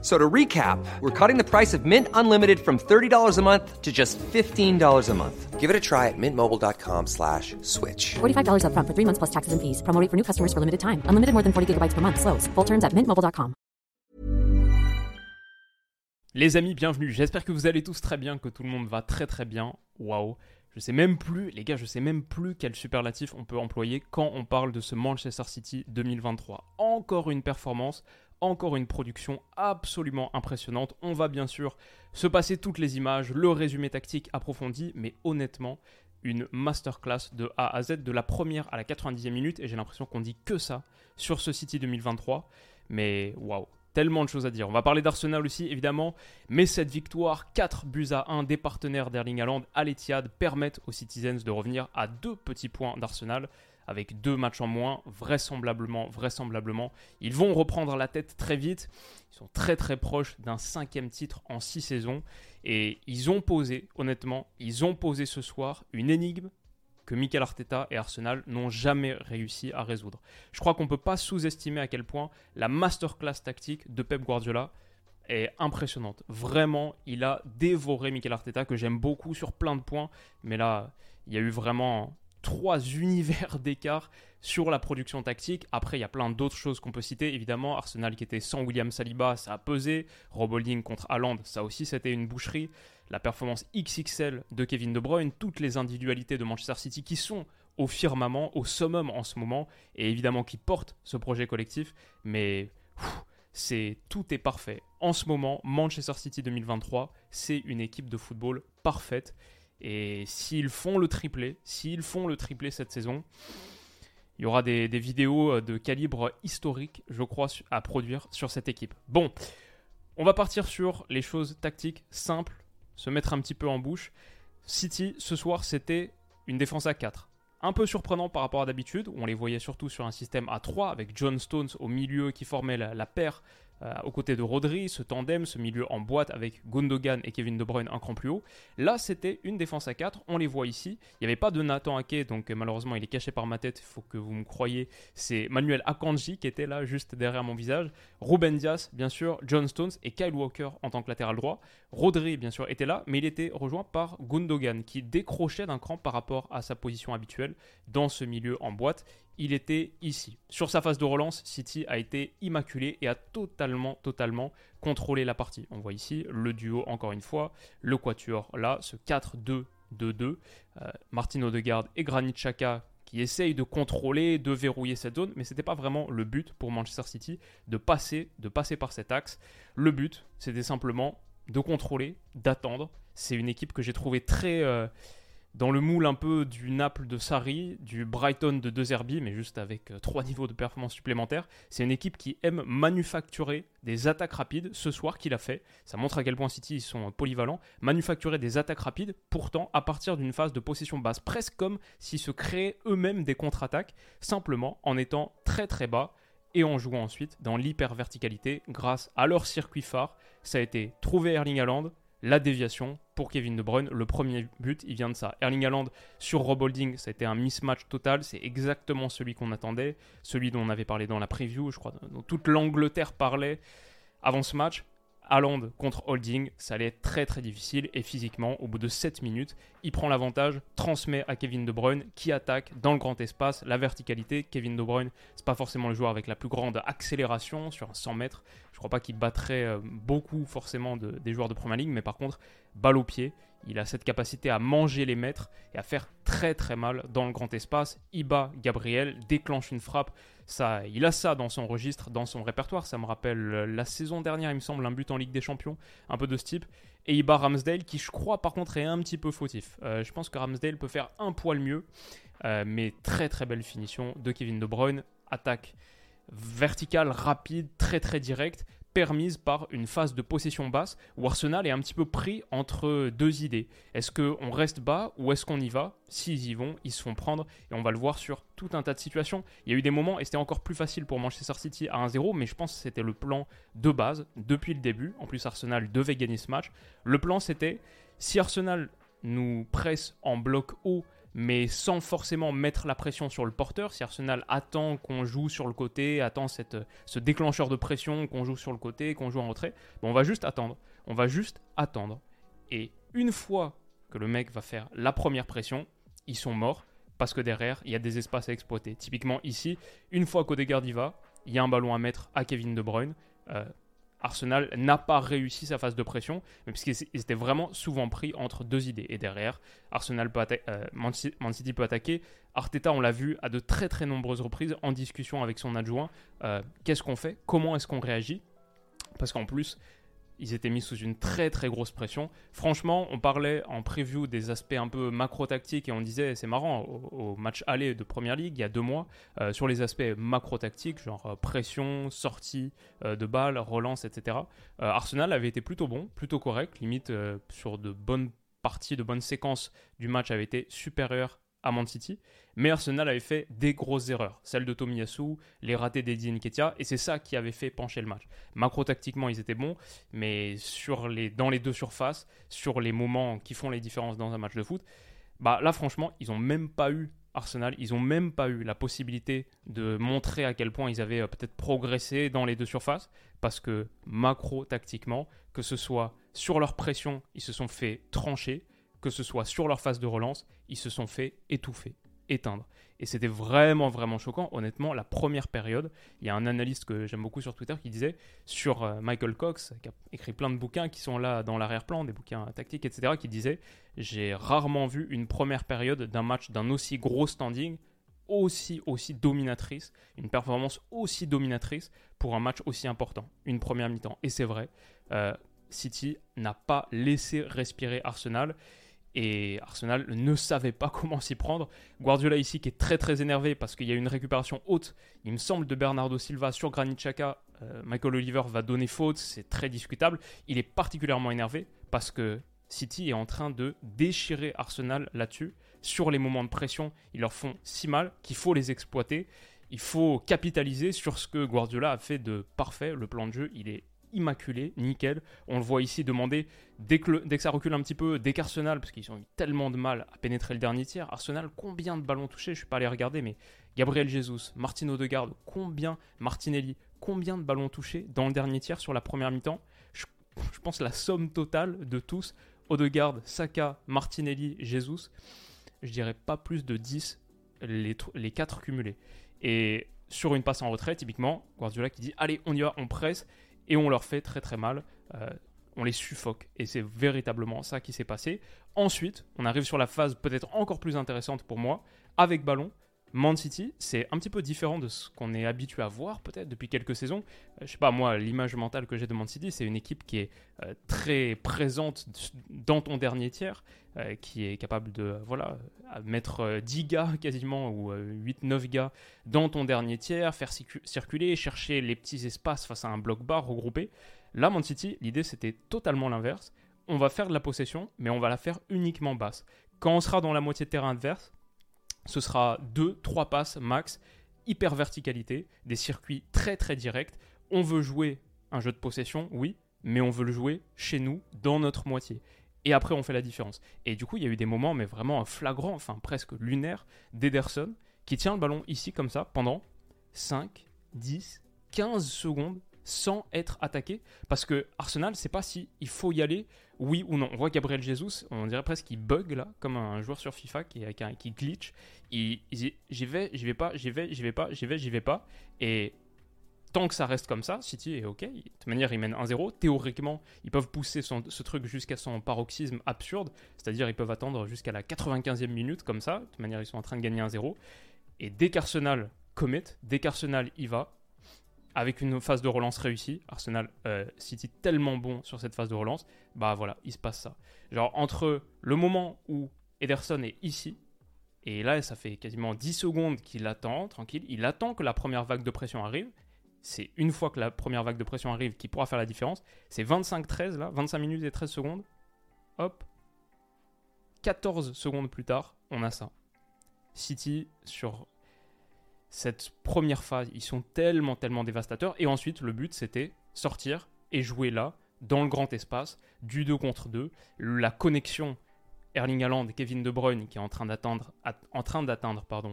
So to recap, we're cutting the price of Mint Unlimited from $30 a month to just $15 a month. Give it a try at mintmobile.com slash switch. $45 upfront for three months plus taxes and fees. Promo rate for new customers for limited time. Unlimited more than 40 gigabytes per month. Slows. Full terms at mintmobile.com. Les amis, bienvenue. J'espère que vous allez tous très bien, que tout le monde va très très bien. Waouh. Je sais même plus, les gars, je sais même plus quel superlatif on peut employer quand on parle de ce Manchester City 2023. Encore une performance encore une production absolument impressionnante. On va bien sûr se passer toutes les images, le résumé tactique approfondi, mais honnêtement, une masterclass de A à Z, de la première à la 90e minute, et j'ai l'impression qu'on dit que ça sur ce City 2023. Mais waouh, tellement de choses à dire. On va parler d'Arsenal aussi, évidemment, mais cette victoire, 4 buts à 1 des partenaires d'Erling Haaland à l'Etihad, permettent aux Citizens de revenir à deux petits points d'Arsenal avec deux matchs en moins, vraisemblablement, vraisemblablement. Ils vont reprendre la tête très vite. Ils sont très très proches d'un cinquième titre en six saisons. Et ils ont posé, honnêtement, ils ont posé ce soir une énigme que Mikel Arteta et Arsenal n'ont jamais réussi à résoudre. Je crois qu'on ne peut pas sous-estimer à quel point la masterclass tactique de Pep Guardiola est impressionnante. Vraiment, il a dévoré Mikel Arteta, que j'aime beaucoup sur plein de points. Mais là, il y a eu vraiment trois univers d'écart sur la production tactique. Après, il y a plein d'autres choses qu'on peut citer. Évidemment, Arsenal qui était sans William Saliba, ça a pesé. Rob Holding contre Haaland, ça aussi, c'était une boucherie. La performance XXL de Kevin De Bruyne, toutes les individualités de Manchester City qui sont au firmament, au summum en ce moment, et évidemment qui portent ce projet collectif. Mais c'est tout est parfait. En ce moment, Manchester City 2023, c'est une équipe de football parfaite. Et s'ils font le triplé, s'ils font le triplé cette saison, il y aura des, vidéos euh, de calibre historique, je crois, à produire sur cette équipe. Bon, on va partir sur les choses tactiques simples, se mettre un petit peu en bouche. City, ce soir, c'était une défense à 4. Un peu surprenant par rapport à d'habitude, on les voyait surtout sur un système à 3, avec John Stones au milieu qui formait la paire euh, aux côtés de Rodri, ce tandem, ce milieu en boîte avec Gundogan et Kevin De Bruyne un cran plus haut. Là, c'était une défense à 4, on les voit ici. Il n'y avait pas de Nathan Ake, donc euh, malheureusement, il est caché par ma tête, il faut que vous me croyez. C'est Manuel Akanji qui était là, juste derrière mon visage. Ruben Diaz, bien sûr, John Stones et Kyle Walker en tant que latéral droit. Rodri, bien sûr, était là, mais il était rejoint par Gundogan qui décrochait d'un cran par rapport à sa position habituelle dans ce milieu en boîte il était ici. Sur sa phase de relance, City a été immaculé et a totalement, totalement contrôlé la partie. On voit ici le duo, encore une fois, le quatuor là, ce 4-2-2-2. Euh, Martin Odegaard et Granit Xhaka qui essayent de contrôler, de verrouiller cette zone, mais ce n'était pas vraiment le but pour Manchester City de passer, de passer par cet axe. Le but, c'était simplement de contrôler, d'attendre. C'est une équipe que j'ai trouvée très... Euh, dans le moule un peu du Naples de Sarri, du Brighton de De Zerbi, mais juste avec euh, trois niveaux de performance supplémentaires. C'est une équipe qui aime manufacturer des attaques rapides. Ce soir, qu'il a fait. Ça montre à quel point City ils sont polyvalents. Manufacturer des attaques rapides, pourtant à partir d'une phase de possession basse, presque comme s'ils se créaient eux-mêmes des contre-attaques, simplement en étant très très bas et en jouant ensuite dans l'hyper-verticalité grâce à leur circuit phare. Ça a été trouver Erling Haaland, la déviation pour Kevin De Bruyne. Le premier but, il vient de ça. Erling Haaland sur Rob Holding, ça a été un mismatch total. C'est exactement celui qu'on attendait, celui dont on avait parlé dans la preview, je crois, dont toute l'Angleterre parlait avant ce match. Haaland contre Holding, ça allait être très très difficile et physiquement, au bout de 7 minutes, il prend l'avantage, transmet à Kevin De Bruyne qui attaque dans le grand espace, la verticalité. Kevin De Bruyne, c'est pas forcément le joueur avec la plus grande accélération sur un 100 mètres. Je crois pas qu'il battrait euh, beaucoup forcément des joueurs de première ligne, mais par contre, balle au pied, il a cette capacité à manger les mètres et à faire très très mal dans le grand espace. Iba Gabriel déclenche une frappe. Ça, il a ça dans son registre, dans son répertoire. Ça me rappelle euh, la saison dernière, il me semble, un but en Ligue des Champions, un peu de ce type. Et Iba Ramsdale, qui je crois par contre est un petit peu fautif. Euh, je pense que Ramsdale peut faire un poil mieux, euh, mais très très belle finition de Kevin De Bruyne. Attaque verticale, rapide, très très directe. Permise par une phase de possession basse où Arsenal est un petit peu pris entre deux idées. Est-ce qu'on reste bas ou est-ce qu'on y va S'ils y vont, ils se font prendre et on va le voir sur tout un tas de situations. Il y a eu des moments et c'était encore plus facile pour Manchester City à 1-0, mais je pense que c'était le plan de base depuis le début. En plus, Arsenal devait gagner ce match. Le plan c'était si Arsenal nous presse en bloc haut mais sans forcément mettre la pression sur le porteur. Si Arsenal attend qu'on joue sur le côté, attend ce déclencheur de pression, qu'on joue sur le côté, qu'on joue en retrait, on va juste attendre. On va juste attendre. Et une fois que le mec va faire la première pression, ils sont morts parce que derrière, il y a des espaces à exploiter. Typiquement ici, une fois qu'Odegaard y va, il y a un ballon à mettre à Kevin De Bruyne. Euh, Arsenal n'a pas réussi sa phase de pression, mais puisqu'ils étaient vraiment souvent pris entre deux idées. Et derrière, Arsenal peut euh, Man City peut attaquer. Arteta, on l'a vu à de très très nombreuses reprises en discussion avec son adjoint. Euh, qu'est-ce qu'on fait? Comment est-ce qu'on réagit? Parce qu'en plus, ils étaient mis sous une très très grosse pression. Franchement, on parlait en preview des aspects un peu macro-tactiques et on disait, c'est marrant, au, match aller de Première Ligue, il y a deux mois, euh, sur les aspects macro-tactiques, genre euh, pression, sortie euh, de balles, relance, etc. Arsenal avait été plutôt bon, plutôt correct, limite sur de bonnes parties, de bonnes séquences du match avait été supérieur à Man City. Mais Arsenal avait fait des grosses erreurs. Celle de Tomiyasu, les ratés d'Eddie Nketiah, et c'est ça qui avait fait pencher le match. Macro-tactiquement, ils étaient bons, mais sur les, dans les deux surfaces, sur les moments qui font les différences dans un match de foot, bah là, franchement, ils n'ont même pas eu Arsenal, ils n'ont même pas eu la possibilité de montrer à quel point ils avaient euh, peut-être progressé dans les deux surfaces, parce que macro-tactiquement, que ce soit sur leur pression, ils se sont fait trancher, que ce soit sur leur phase de relance, ils se sont fait étouffer, éteindre. Et c'était vraiment, vraiment choquant. Honnêtement, la première période, il y a un analyste que j'aime beaucoup sur Twitter qui disait sur euh, Michael Cox, qui a écrit plein de bouquins qui sont là dans l'arrière-plan, des bouquins tactiques, etc., qui disait J'ai rarement vu une première période d'un match d'un aussi gros standing aussi, aussi dominatrice, une performance aussi dominatrice pour un match aussi important, une première mi-temps. Et c'est vrai, euh, City n'a pas laissé respirer Arsenal et Arsenal ne savait pas comment s'y prendre. Guardiola ici qui est très très énervé parce qu'il y a une récupération haute, il me semble, de Bernardo Silva sur Granit Xhaka. Euh, Michael Oliver va donner faute, c'est très discutable. Il est particulièrement énervé parce que City est en train de déchirer Arsenal là-dessus. Sur les moments de pression, ils leur font si mal qu'il faut les exploiter. Il faut capitaliser sur ce que Guardiola a fait de parfait. Le plan de jeu, il est immaculé, nickel. On le voit ici demander, dès que, dès que ça recule un petit peu, dès qu'Arsenal, parce qu'ils ont eu tellement de mal à pénétrer le dernier tiers, Arsenal, combien de ballons touchés? Je ne suis pas allé regarder, mais Gabriel Jesus, Martino Odegaard, combien, Martinelli, combien de ballons touchés dans le dernier tiers sur la première mi-temps? Je, pense la somme totale de tous, Odegaard, Saka, Martinelli, Jesus, je dirais pas plus de 10 les, les 4 cumulés. Et sur une passe en retrait, typiquement, Guardiola qui dit Allez, on y va, on presse et on leur fait très très mal. Euh, on les suffoque. Et c'est véritablement ça qui s'est passé. Ensuite, on arrive sur la phase peut-être encore plus intéressante pour moi, avec ballon. Man City, c'est un petit peu différent de ce qu'on est habitué à voir peut-être depuis quelques saisons. Euh, je sais pas, moi, l'image mentale que j'ai de Man City, c'est une équipe qui est euh, très présente dans ton dernier tiers, euh, qui est capable de voilà, mettre 10 gars quasiment ou 8-9 gars dans ton dernier tiers, faire circuler, chercher les petits espaces face à un bloc bas regroupé. Là, Man City, l'idée c'était totalement l'inverse. On va faire de la possession, mais on va la faire uniquement basse. Quand on sera dans la moitié de terrain adverse, ce sera 2-3 passes max, hyper verticalité, des circuits très très directs. On veut jouer un jeu de possession, oui, mais on veut le jouer chez nous, dans notre moitié. Et après, on fait la différence. Et du coup, il y a eu des moments, mais vraiment flagrants, enfin presque lunaires, d'Ederson, qui tient le ballon ici comme ça pendant 5, 10, 15 secondes sans être attaqué. Parce que Arsenal, c'est pas si il faut y aller, oui ou non. On voit Gabriel Jesus, on dirait presque qu'il bug là, comme un joueur sur FIFA qui, qui glitch. J'y vais, j'y vais pas, j'y vais, j'y vais pas, j'y vais, j'y vais pas. Et tant que ça reste comme ça, City est ok. De toute manière, ils mènent 1-0. Théoriquement, ils peuvent pousser ce truc jusqu'à son paroxysme absurde. C'est-à-dire, ils peuvent attendre jusqu'à la 95e minute comme ça. De toute manière, ils sont en train de gagner 1-0. Et dès qu'Arsenal commit, dès qu'Arsenal y va, avec une phase de relance réussie, Arsenal euh, City tellement bon sur cette phase de relance, bah voilà, il se passe ça. Genre entre le moment où Ederson est ici, et là ça fait quasiment 10 secondes qu'il attend, tranquille, il attend que la première vague de pression arrive, c'est une fois que la première vague de pression arrive qui pourra faire la différence. C'est 25-13 là, 25 minutes et 13 secondes. Hop. 14 secondes plus tard, on a ça. City sur cette première phase, ils sont tellement, tellement dévastateurs. Et ensuite, le but, c'était sortir et jouer là, dans le grand espace, du 2 contre 2. La connexion Erling Haaland et Kevin De Bruyne qui est en train d'atteindre,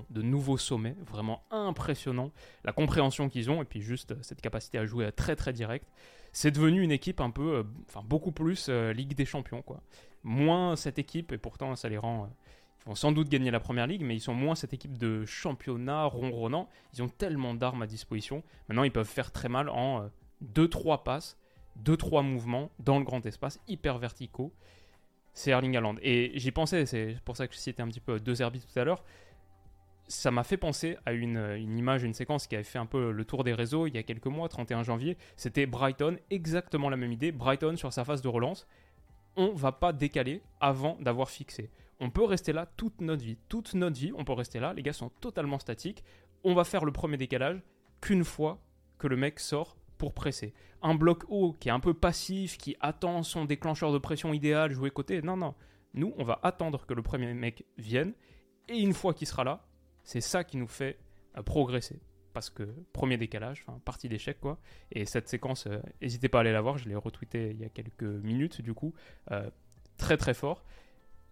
de nouveaux sommets, vraiment impressionnant. La compréhension qu'ils ont et puis juste euh, cette capacité à jouer très très direct. C'est devenu une équipe un peu, euh, enfin beaucoup plus euh, Ligue des Champions quoi. Moins cette équipe et pourtant ça les rend vont sans doute gagner la première ligue, mais ils sont moins cette équipe de championnat ronronnant. Ils ont tellement d'armes à disposition. Maintenant, ils peuvent faire très mal en 2-3 passes, 2-3 mouvements dans le grand espace, hyper verticaux c'est Erling Haaland. Et j'y pensais, c'est pour ça que je citais un petit peu deux Zerbi tout à l'heure. Ça m'a fait penser à une, une, image, une séquence qui avait fait un peu le tour des réseaux il y a quelques mois, 31 janvier. C'était Brighton, exactement la même idée. Brighton sur sa phase de relance. On va pas décaler avant d'avoir fixé. On peut rester là toute notre vie. Toute notre vie, on peut rester là. Les gars sont totalement statiques. On va faire le premier décalage qu'une fois que le mec sort pour presser. Un bloc haut qui est un peu passif, qui attend son déclencheur de pression idéal, jouer côté. Non, non. Nous, on va attendre que le premier mec vienne. Et une fois qu'il sera là, c'est ça qui nous fait euh, progresser. Parce que premier décalage, enfin, partie d'échec quoi. Et cette séquence, euh, n'hésitez pas à aller la voir, je l'ai retweeté il y a quelques minutes du coup. Euh, très très fort.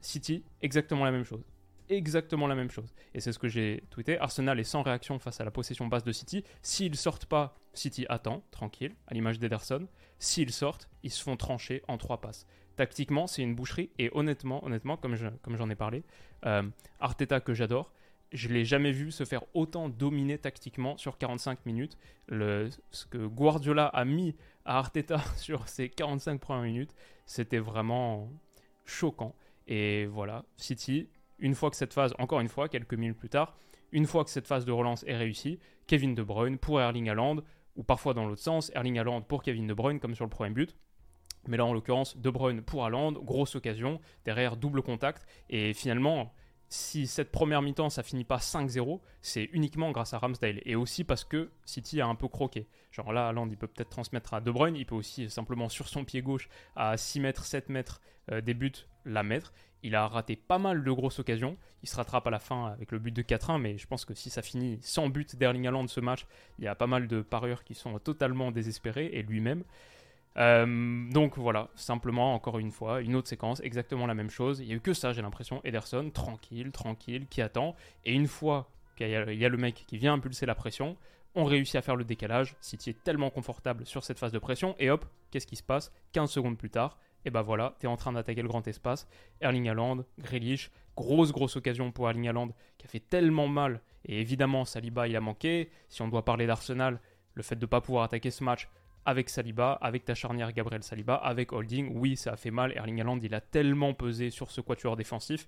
City, exactement la même chose exactement la même chose. Et c'est ce que j'ai tweeté. Arsenal est sans réaction face à la possession basse de City. S'ils sortent pas, City attend, tranquille, à l'image d'Ederson. S'ils sortent, ils se font trancher en trois passes. Tactiquement, c'est une boucherie. Et honnêtement, honnêtement, comme, comme j'en ai parlé, euh, Arteta que j'adore, je l'ai jamais vu se faire autant dominer tactiquement sur 45 minutes. Ce que Guardiola a mis à Arteta sur ces 45 premières minutes, c'était vraiment choquant. Et voilà, City, une fois que cette phase, encore une fois, quelques minutes plus tard, une fois que cette phase de relance est réussie, Kevin De Bruyne pour Erling Haaland, ou parfois dans l'autre sens, Erling Haaland pour Kevin De Bruyne, comme sur le premier but. Mais là, en l'occurrence, De Bruyne pour Haaland, grosse occasion, derrière double contact, et finalement, si cette première mi-temps ça finit pas 5-0, c'est uniquement grâce à Ramsdale et aussi parce que City a un peu croqué. Genre là, Haaland il peut peut-être transmettre à De Bruyne, il peut aussi simplement sur son pied gauche à 6 mètres, 7 mètres euh, des buts la mettre. Il a raté pas mal de grosses occasions. Il se rattrape à la fin avec le but de 4-1, mais je pense que si ça finit sans but d'Erling Haaland ce match, il y a pas mal de parieurs qui sont totalement désespérés et lui-même. Euh, donc voilà, simplement, encore une fois, une autre séquence, exactement la même chose. Il n'y a eu que ça, j'ai l'impression. Ederson, tranquille, tranquille, qui attend. Et une fois qu'il y, a le mec qui vient impulser la pression, on réussit à faire le décalage. City est tellement confortable sur cette phase de pression. Et hop, qu'est-ce qui se passe? 15 secondes plus tard, et ben voilà, tu es en train d'attaquer le grand espace. Erling Haaland, Grealish, grosse grosse occasion pour Erling Haaland qui a fait tellement mal. Et évidemment, Saliba, il a manqué. Si on doit parler d'Arsenal, le fait de ne pas pouvoir attaquer ce match, avec Saliba, avec ta charnière Gabriel Saliba, avec Holding, oui, ça a fait mal. Erling Haaland, il a tellement pesé sur ce quatuor défensif.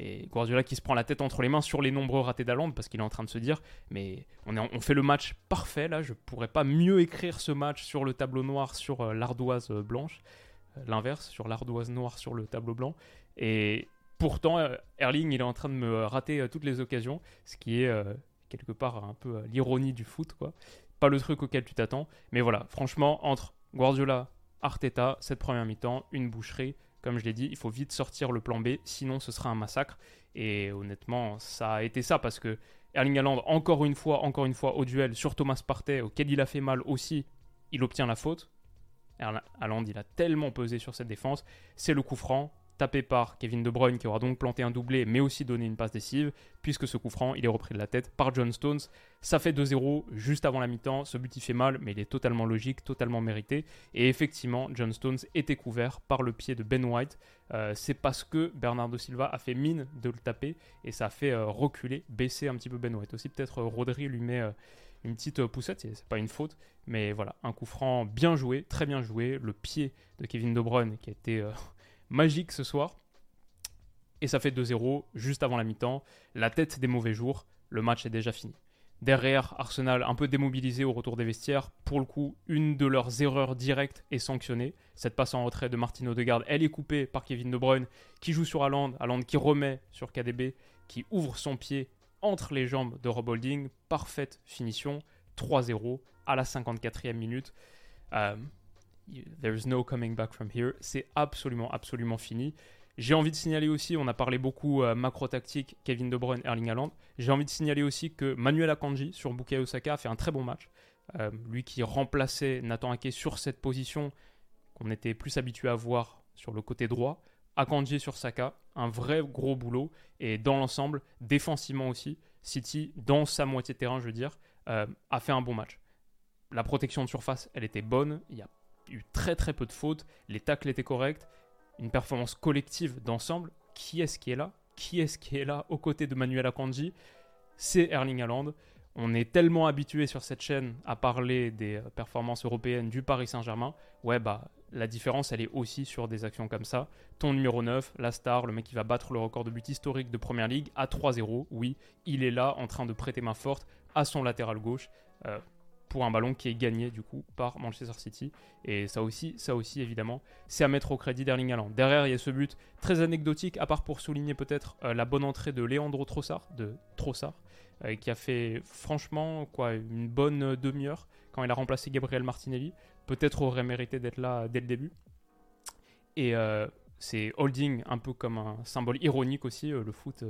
Et Guardiola qui se prend la tête entre les mains sur les nombreux ratés d'Haaland parce qu'il est en train de se dire mais on, fait le match parfait là, je pourrais pas mieux écrire ce match sur le tableau noir sur euh, l'ardoise euh, blanche. Euh, l'inverse, sur l'ardoise noire sur le tableau blanc. Et pourtant, Erling, il est en train de me rater toutes les occasions, ce qui est quelque part un peu l'ironie du foot, quoi pas le truc auquel tu t'attends. Mais voilà, franchement, entre Guardiola, Arteta, cette première mi-temps, une boucherie, comme je l'ai dit, il faut vite sortir le plan B, sinon ce sera un massacre. Et honnêtement, ça a été ça parce que Erling Haaland, encore une fois, encore une fois, au duel sur Thomas Partey, auquel il a fait mal aussi, il obtient la faute. Haaland, il a tellement pesé sur cette défense. C'est le coup franc tapé par Kevin De Bruyne qui aura donc planté un doublé mais aussi donné une passe décisive puisque ce coup franc il est repris de la tête par John Stones. Ça fait 2-0 juste avant la mi-temps, ce but il fait mal mais il est totalement logique, totalement mérité et effectivement John Stones était couvert par le pied de Ben White. Euh, c'est parce que Bernardo Silva a fait mine de le taper et ça a fait euh, reculer, baisser un petit peu Ben White. Aussi peut-être euh, lui met une petite poussette, c'est pas une faute, mais voilà, un coup franc bien joué, très bien joué, le pied de Kevin De Bruyne qui a été magique ce soir. Et ça fait 2-0 juste avant la mi-temps. La tête des mauvais jours, le match est déjà fini. Derrière, Arsenal un peu démobilisé au retour des vestiaires. Pour le coup, une de leurs erreurs directes est sanctionnée. Cette passe en retrait de Martino Degarde, elle est coupée par Kevin De Bruyne, qui joue sur Haaland. Haaland qui remet sur KDB, qui ouvre son pied entre les jambes de Rob Holding. Parfaite finition. 3-0 à la 54e minute. Euh, there's no coming back from here. C'est absolument, absolument fini. J'ai envie de signaler aussi, on a parlé beaucoup euh, macro-tactique, Kevin De Bruyne, Erling Haaland. J'ai envie de signaler aussi que Manuel Akanji sur Bukayo Osaka a fait un très bon match. Euh, lui qui remplaçait Nathan Ake sur cette position qu'on était plus habitué à voir sur le côté droit. Akanji sur Saka, un vrai gros boulot. Et dans l'ensemble, défensivement aussi, City, dans sa moitié de terrain, je veux dire, euh, a fait un bon match. La protection de surface, elle était bonne. Il y a eu très très peu de fautes. Les tacles étaient corrects. Une performance collective d'ensemble. Qui est-ce qui est là? Qui est-ce qui est là aux côtés de Manuel Akanji? C'est Erling Haaland. On est tellement habitué sur cette chaîne à parler des euh, performances européennes du Paris Saint-Germain. Ouais, bah la différence, elle est aussi sur des actions comme ça. Ton numéro 9, la star, le mec qui va battre le record de but historique de Première Ligue à 3-0. Oui, il est là en train de prêter main forte à son latéral gauche euh, pour un ballon qui est gagné du coup par Manchester City. Et ça aussi, ça aussi évidemment, c'est à mettre au crédit d'Erling Haaland. Derrière, il y a ce but très anecdotique, à part pour souligner peut-être euh, la bonne entrée de Leandro Trossard, euh, qui a fait franchement quoi une bonne demi-heure quand il a remplacé Gabriel Martinelli. Peut-être aurait mérité d'être là dès le début. Et c'est holding un peu comme un symbole ironique aussi, le foot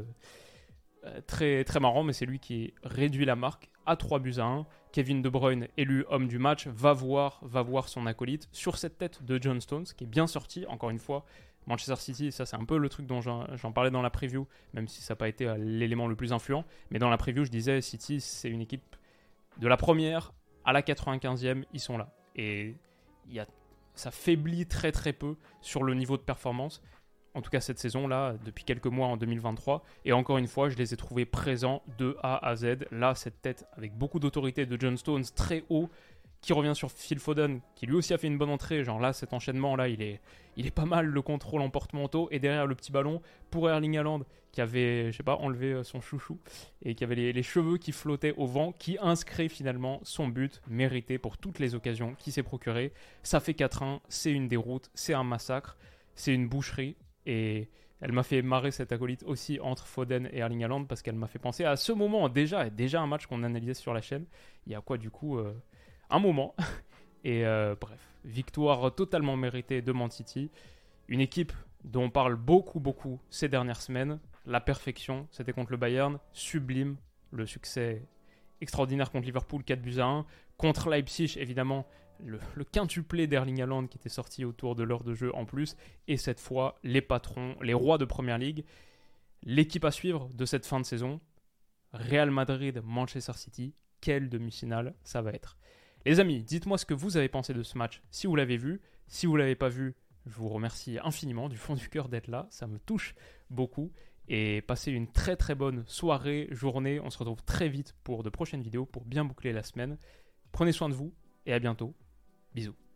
euh, très, très marrant, mais c'est lui qui réduit la marque à 3 buts à 1. Kevin De Bruyne, élu homme du match, va voir, va voir son acolyte sur cette tête de John Stones, qui est bien sorti, encore une fois. Manchester City, ça c'est un peu le truc dont j'en parlais dans la preview, même si ça n'a pas été euh, l'élément le plus influent. Mais dans la preview, je disais, City, c'est une équipe de la première à la 95e, ils sont là. Et y a, ça faiblit très très peu sur le niveau de performance en tout cas cette saison-là, depuis quelques mois en 2023. Et encore une fois, je les ai trouvés présents de A à Z. Là, cette tête avec beaucoup d'autorité de John Stones très haut, qui revient sur Phil Foden, qui lui aussi a fait une bonne entrée. Genre là, cet enchaînement-là, il est, il est pas mal, le contrôle en porte-manteau. Et derrière le petit ballon, pour Erling Haaland, qui avait, je sais pas, enlevé euh, son chouchou, et qui avait les, les cheveux qui flottaient au vent, qui inscrit finalement son but mérité pour toutes les occasions qu'il s'est procuré. Ça fait 4-1, c'est une déroute, c'est un massacre, c'est une boucherie. Et elle m'a fait marrer cette acolyte aussi entre Foden et Erling Haaland parce qu'elle m'a fait penser à ce moment déjà, déjà un match qu'on analysait sur la chaîne. Il y a quoi du coup euh, Un moment. et euh, bref, victoire totalement méritée de Man City. Une équipe dont on parle beaucoup, beaucoup ces dernières semaines. La perfection, c'était contre le Bayern. Sublime, le succès extraordinaire contre Liverpool, 4 buts à 1. Contre Leipzig, évidemment, le, quintuplé d'Erling Haaland qui était sorti autour de l'heure de jeu en plus, et cette fois les patrons, les rois de Première Ligue. L'équipe à suivre de cette fin de saison, Real Madrid, Manchester City, quelle demi-finale ça va être. Les amis, dites-moi ce que vous avez pensé de ce match, si vous l'avez vu. Si vous ne l'avez pas vu, je vous remercie infiniment du fond du cœur d'être là, ça me touche beaucoup. Et passez une très très bonne soirée, journée. On se retrouve très vite pour de prochaines vidéos pour bien boucler la semaine. Prenez soin de vous et à bientôt. Bisous.